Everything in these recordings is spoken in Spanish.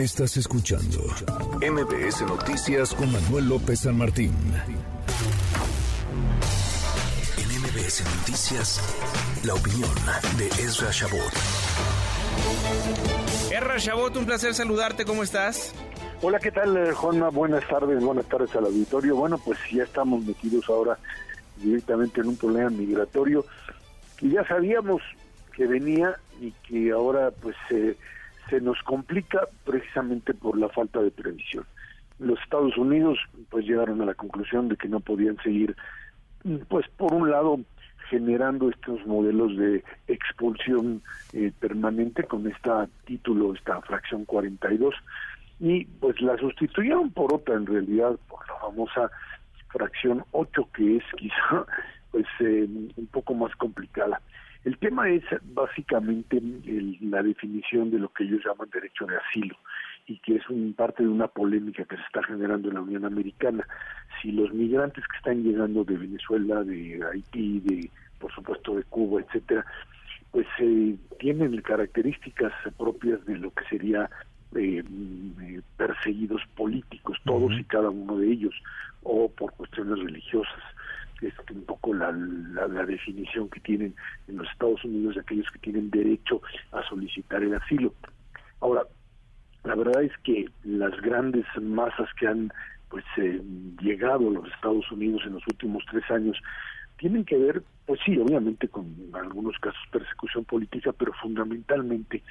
Estás escuchando MBS Noticias con Manuel López San Martín. En MBS Noticias, la opinión de Ezra Shabot. Ezra Shabot, un placer saludarte, ¿cómo estás? Hola, ¿qué tal, eh, Juanma? Buenas tardes, buenas tardes al auditorio. Bueno, pues ya estamos metidos ahora directamente en un problema migratorio que ya sabíamos que venía y que ahora pues eh, se nos complica precisamente por la falta de previsión. Los Estados Unidos pues llegaron a la conclusión de que no podían seguir pues por un lado generando estos modelos de expulsión eh, permanente con esta título, esta fracción 42 y pues la sustituyeron por otra en realidad, por la famosa fracción 8 que es quizá pues eh, un poco más complicada. El tema es básicamente la definición de lo que ellos llaman derecho de asilo y que es un, parte de una polémica que se está generando en la Unión Americana. Si los migrantes que están llegando de Venezuela, de Haití, de por supuesto de Cuba, etcétera, pues eh, tienen características propias de lo que sería eh, mm, perseguidos políticos, todos y cada uno de ellos, o por cuestiones religiosas es un poco la, la, definición que tienen en los Estados Unidos de aquellos que tienen derecho a solicitar el asilo. Ahora, la verdad es que las grandes masas que han pues eh, llegado a los Estados Unidos en los últimos tres años tienen que ver, pues sí, obviamente con algunos casos persecución política, pero fundamentalmente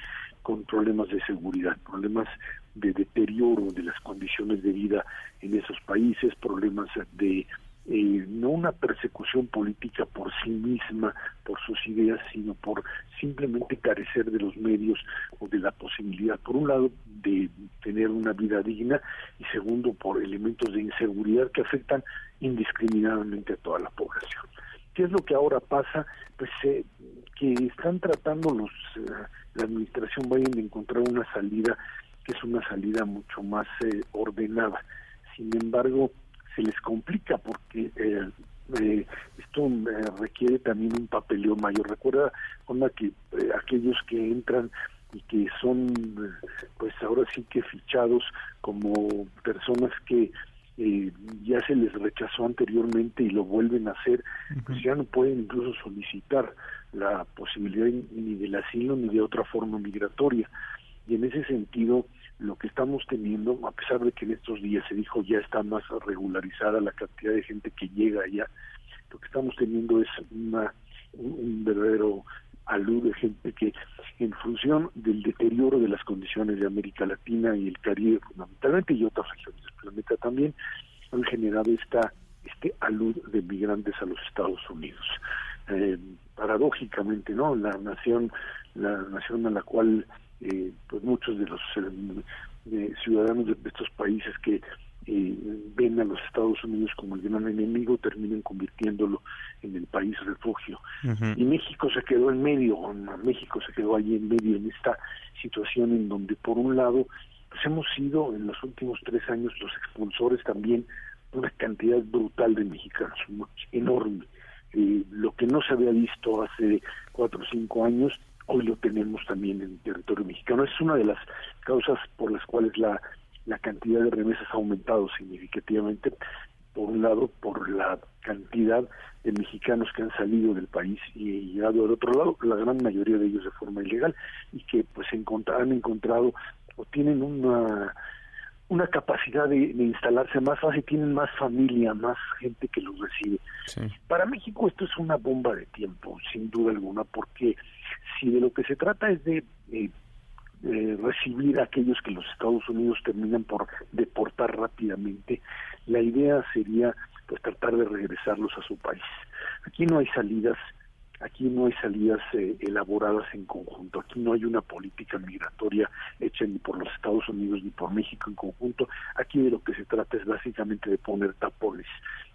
con problemas de seguridad, problemas de deterioro de las condiciones de vida en esos países, problemas de eh, no una persecución política por sí misma, por sus ideas, sino por simplemente carecer de los medios o de la posibilidad, por un lado, de tener una vida digna y segundo, por elementos de inseguridad que afectan indiscriminadamente a toda la población. ¿Qué es lo que ahora pasa? Pues eh, que están tratando los eh, la administración Biden de encontrar una salida que es una salida mucho más ordenada. Sin embargo, se les complica porque eh, eh, esto eh, requiere también un papeleo mayor. Recuerda, onda, que aquellos que entran y que son, pues ahora sí que fichados como personas que ya se les rechazó anteriormente y lo vuelven a hacer, pues ya no pueden incluso solicitar la posibilidad ni del asilo ni de otra forma migratoria. Y en ese sentido, lo que estamos teniendo, a pesar de que en estos días se dijo ya está más regularizada la cantidad de gente que llega allá, lo que estamos teniendo es una, un, verdadero alud de gente que en función del deterioro de las condiciones de América Latina y el Caribe fundamentalmente y otras regiones del planeta también han generado esta este alud de migrantes a los Estados Unidos. Eh, paradójicamente, ¿no? La nación la nación a la cual eh, pues muchos de los eh, ciudadanos de estos países que eh, ven a los Estados Unidos como el gran enemigo terminan convirtiéndolo en el país refugio. Y México se quedó en medio, México se quedó allí en medio en esta situación en donde por un lado pues hemos sido en los últimos tres años los expulsores también una cantidad brutal de mexicanos, enorme. lo que no se había visto hace cuatro o cinco años hoy lo tenemos también en territorio mexicano. Es una de las causas por las cuales la, la cantidad de remesas ha aumentado significativamente, por un lado, por la cantidad de mexicanos que han salido del país y llegado al otro lado, la gran mayoría de ellos de forma ilegal, y que pues han encontrado o tienen una una capacidad de, instalarse más fácil, tienen más familia, más gente que los recibe. Para México esto es una bomba de tiempo, sin duda alguna, porque si de lo que se trata es de eh, recibir a aquellos que los Estados Unidos terminan por deportar rápidamente, la idea sería pues tratar de regresarlos a su país. Aquí no hay salidas Aquí no hay salidas eh, elaboradas en conjunto, aquí no hay una política migratoria hecha ni por los Estados Unidos ni por México en conjunto. Aquí de lo que se trata es básicamente de poner tapones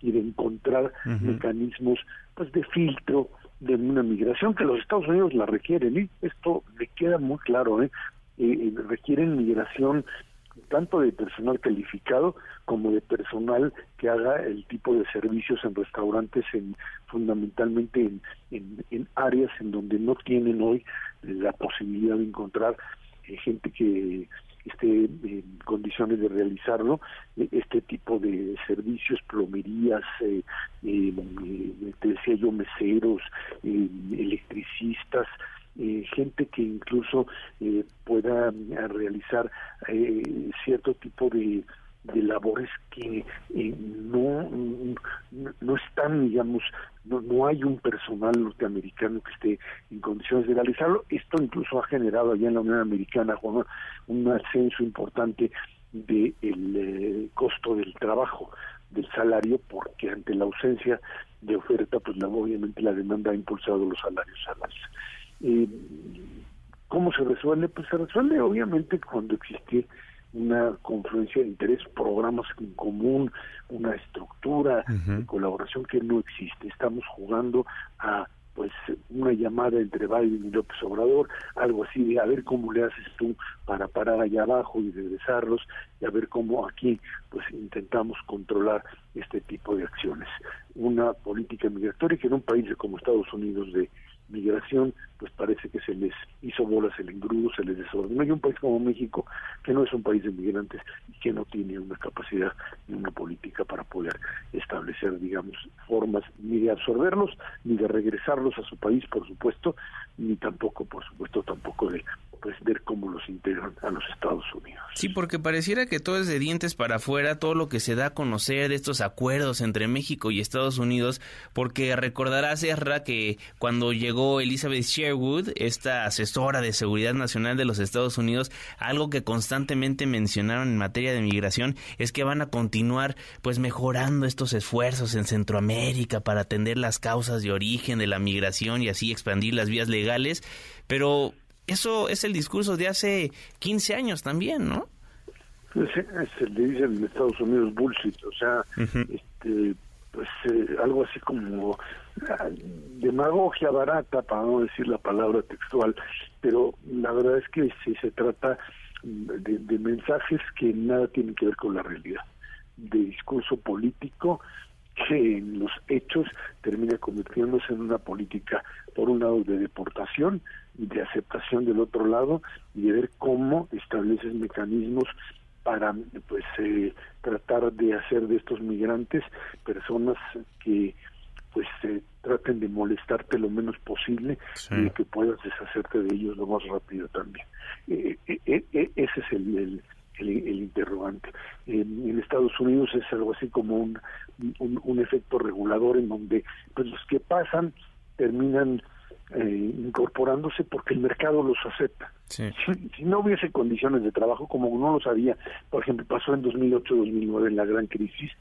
y de encontrar mecanismos pues de filtro de una migración que los Estados Unidos la requieren. y Esto le queda muy claro, ¿eh? eh, eh requieren migración tanto de personal calificado como de personal que haga el tipo de servicios en restaurantes en fundamentalmente en, en, áreas en donde no tienen hoy la posibilidad de encontrar eh, gente que esté condiciones de realizarlo, e, este tipo de servicios, plomerías, eh, eh, yo, meseros, electricistas, gente que incluso pueda realizar cierto tipo de de labores que eh, no, no están, digamos, no, no hay un personal norteamericano que esté en condiciones de realizarlo. Esto incluso ha generado allá en la Unión Americana un ascenso importante del de eh, costo del trabajo, del salario, porque ante la ausencia de oferta, pues la, obviamente la demanda ha impulsado los salarios a. Eh, ¿Cómo se resuelve? Pues se resuelve obviamente cuando existe una confluencia de interés, programas en común, una estructura de colaboración que no existe. Estamos jugando a pues una llamada entre Biden y López Obrador, algo así de a ver cómo le haces tú para parar allá abajo y regresarlos y a ver cómo aquí pues intentamos controlar este tipo de acciones. Una política migratoria que en un país como Estados Unidos de migración, pues parece que se les hizo bolas el engrudo, se les desordenó. Hay un país como México que no es un país de migrantes y que no tiene una capacidad ni una política para poder establecer, digamos, formas ni de absorberlos, ni de regresarlos a su país, por supuesto, ni tampoco, por supuesto, tampoco de pues ver cómo los integran a los Estados Unidos. Sí, porque pareciera que todo es de dientes para afuera, todo lo que se da a conocer de estos acuerdos entre México y Estados Unidos, porque recordarás, Erra, que cuando llegó Elizabeth Sherwood, esta asesora de seguridad nacional de los Estados Unidos, algo que constantemente mencionaron en materia de migración es que van a continuar pues mejorando estos esfuerzos en Centroamérica para atender las causas de origen de la migración y así expandir las vías legales, pero eso es el discurso de hace 15 años también, ¿no? Se le dice en Estados Unidos bullshit, o sea, este, pues eh, algo así como ah, demagogia barata, para no decir la palabra textual, pero la verdad es que si se trata de, de mensajes que nada tienen que ver con la realidad, de discurso político que en los hechos termina convirtiéndose en una política, por un lado, de deportación de aceptación del otro lado, y de ver cómo estableces mecanismos para pues eh, tratar de hacer de estos migrantes personas que pues eh, traten de molestarte lo menos posible y que puedas deshacerte de ellos lo más rápido también. Eh, ese es el, el, interrogante. En, Estados Unidos es algo así como un, un, efecto regulador en donde pues los que pasan terminan eh, incorporándose porque el mercado los acepta. Si, no hubiese condiciones de trabajo, como no lo sabía, por ejemplo, pasó en 2008-2009 en la gran crisis,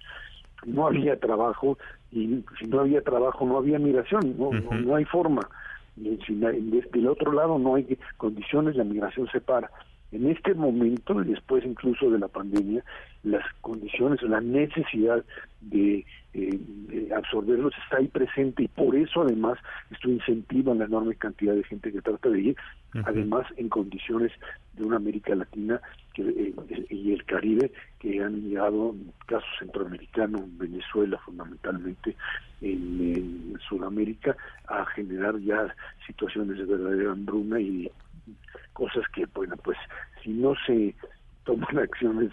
no había trabajo y si no había trabajo no había migración, no, no, hay forma. Y si, del otro lado no hay condiciones, la migración se para. En este momento, después incluso de la pandemia, las condiciones la necesidad de, eh, absorberlos está ahí presente y por eso además esto incentiva la enorme cantidad de gente que trata de ir, además en condiciones de una América Latina que, eh, y el Caribe que han llegado, casos centroamericanos, Venezuela fundamentalmente, en Sudamérica, a generar ya situaciones de verdadera hambruna y cosas que, bueno, pues si no se toman acciones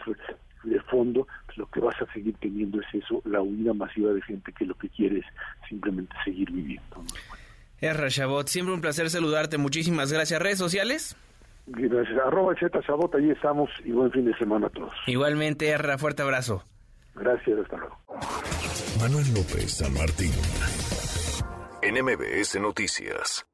de fondo, pues lo que vas a seguir teniendo es eso, la huida masiva de gente que lo que quiere es simplemente seguir viviendo. Erra Chabot, siempre un placer saludarte, muchísimas gracias. ¿Redes sociales? Gracias, arroba Z Chabot, ahí estamos y buen fin de semana a todos. Igualmente, Erra, fuerte abrazo. Gracias, hasta luego. Manuel López San Martín, NMBS Noticias.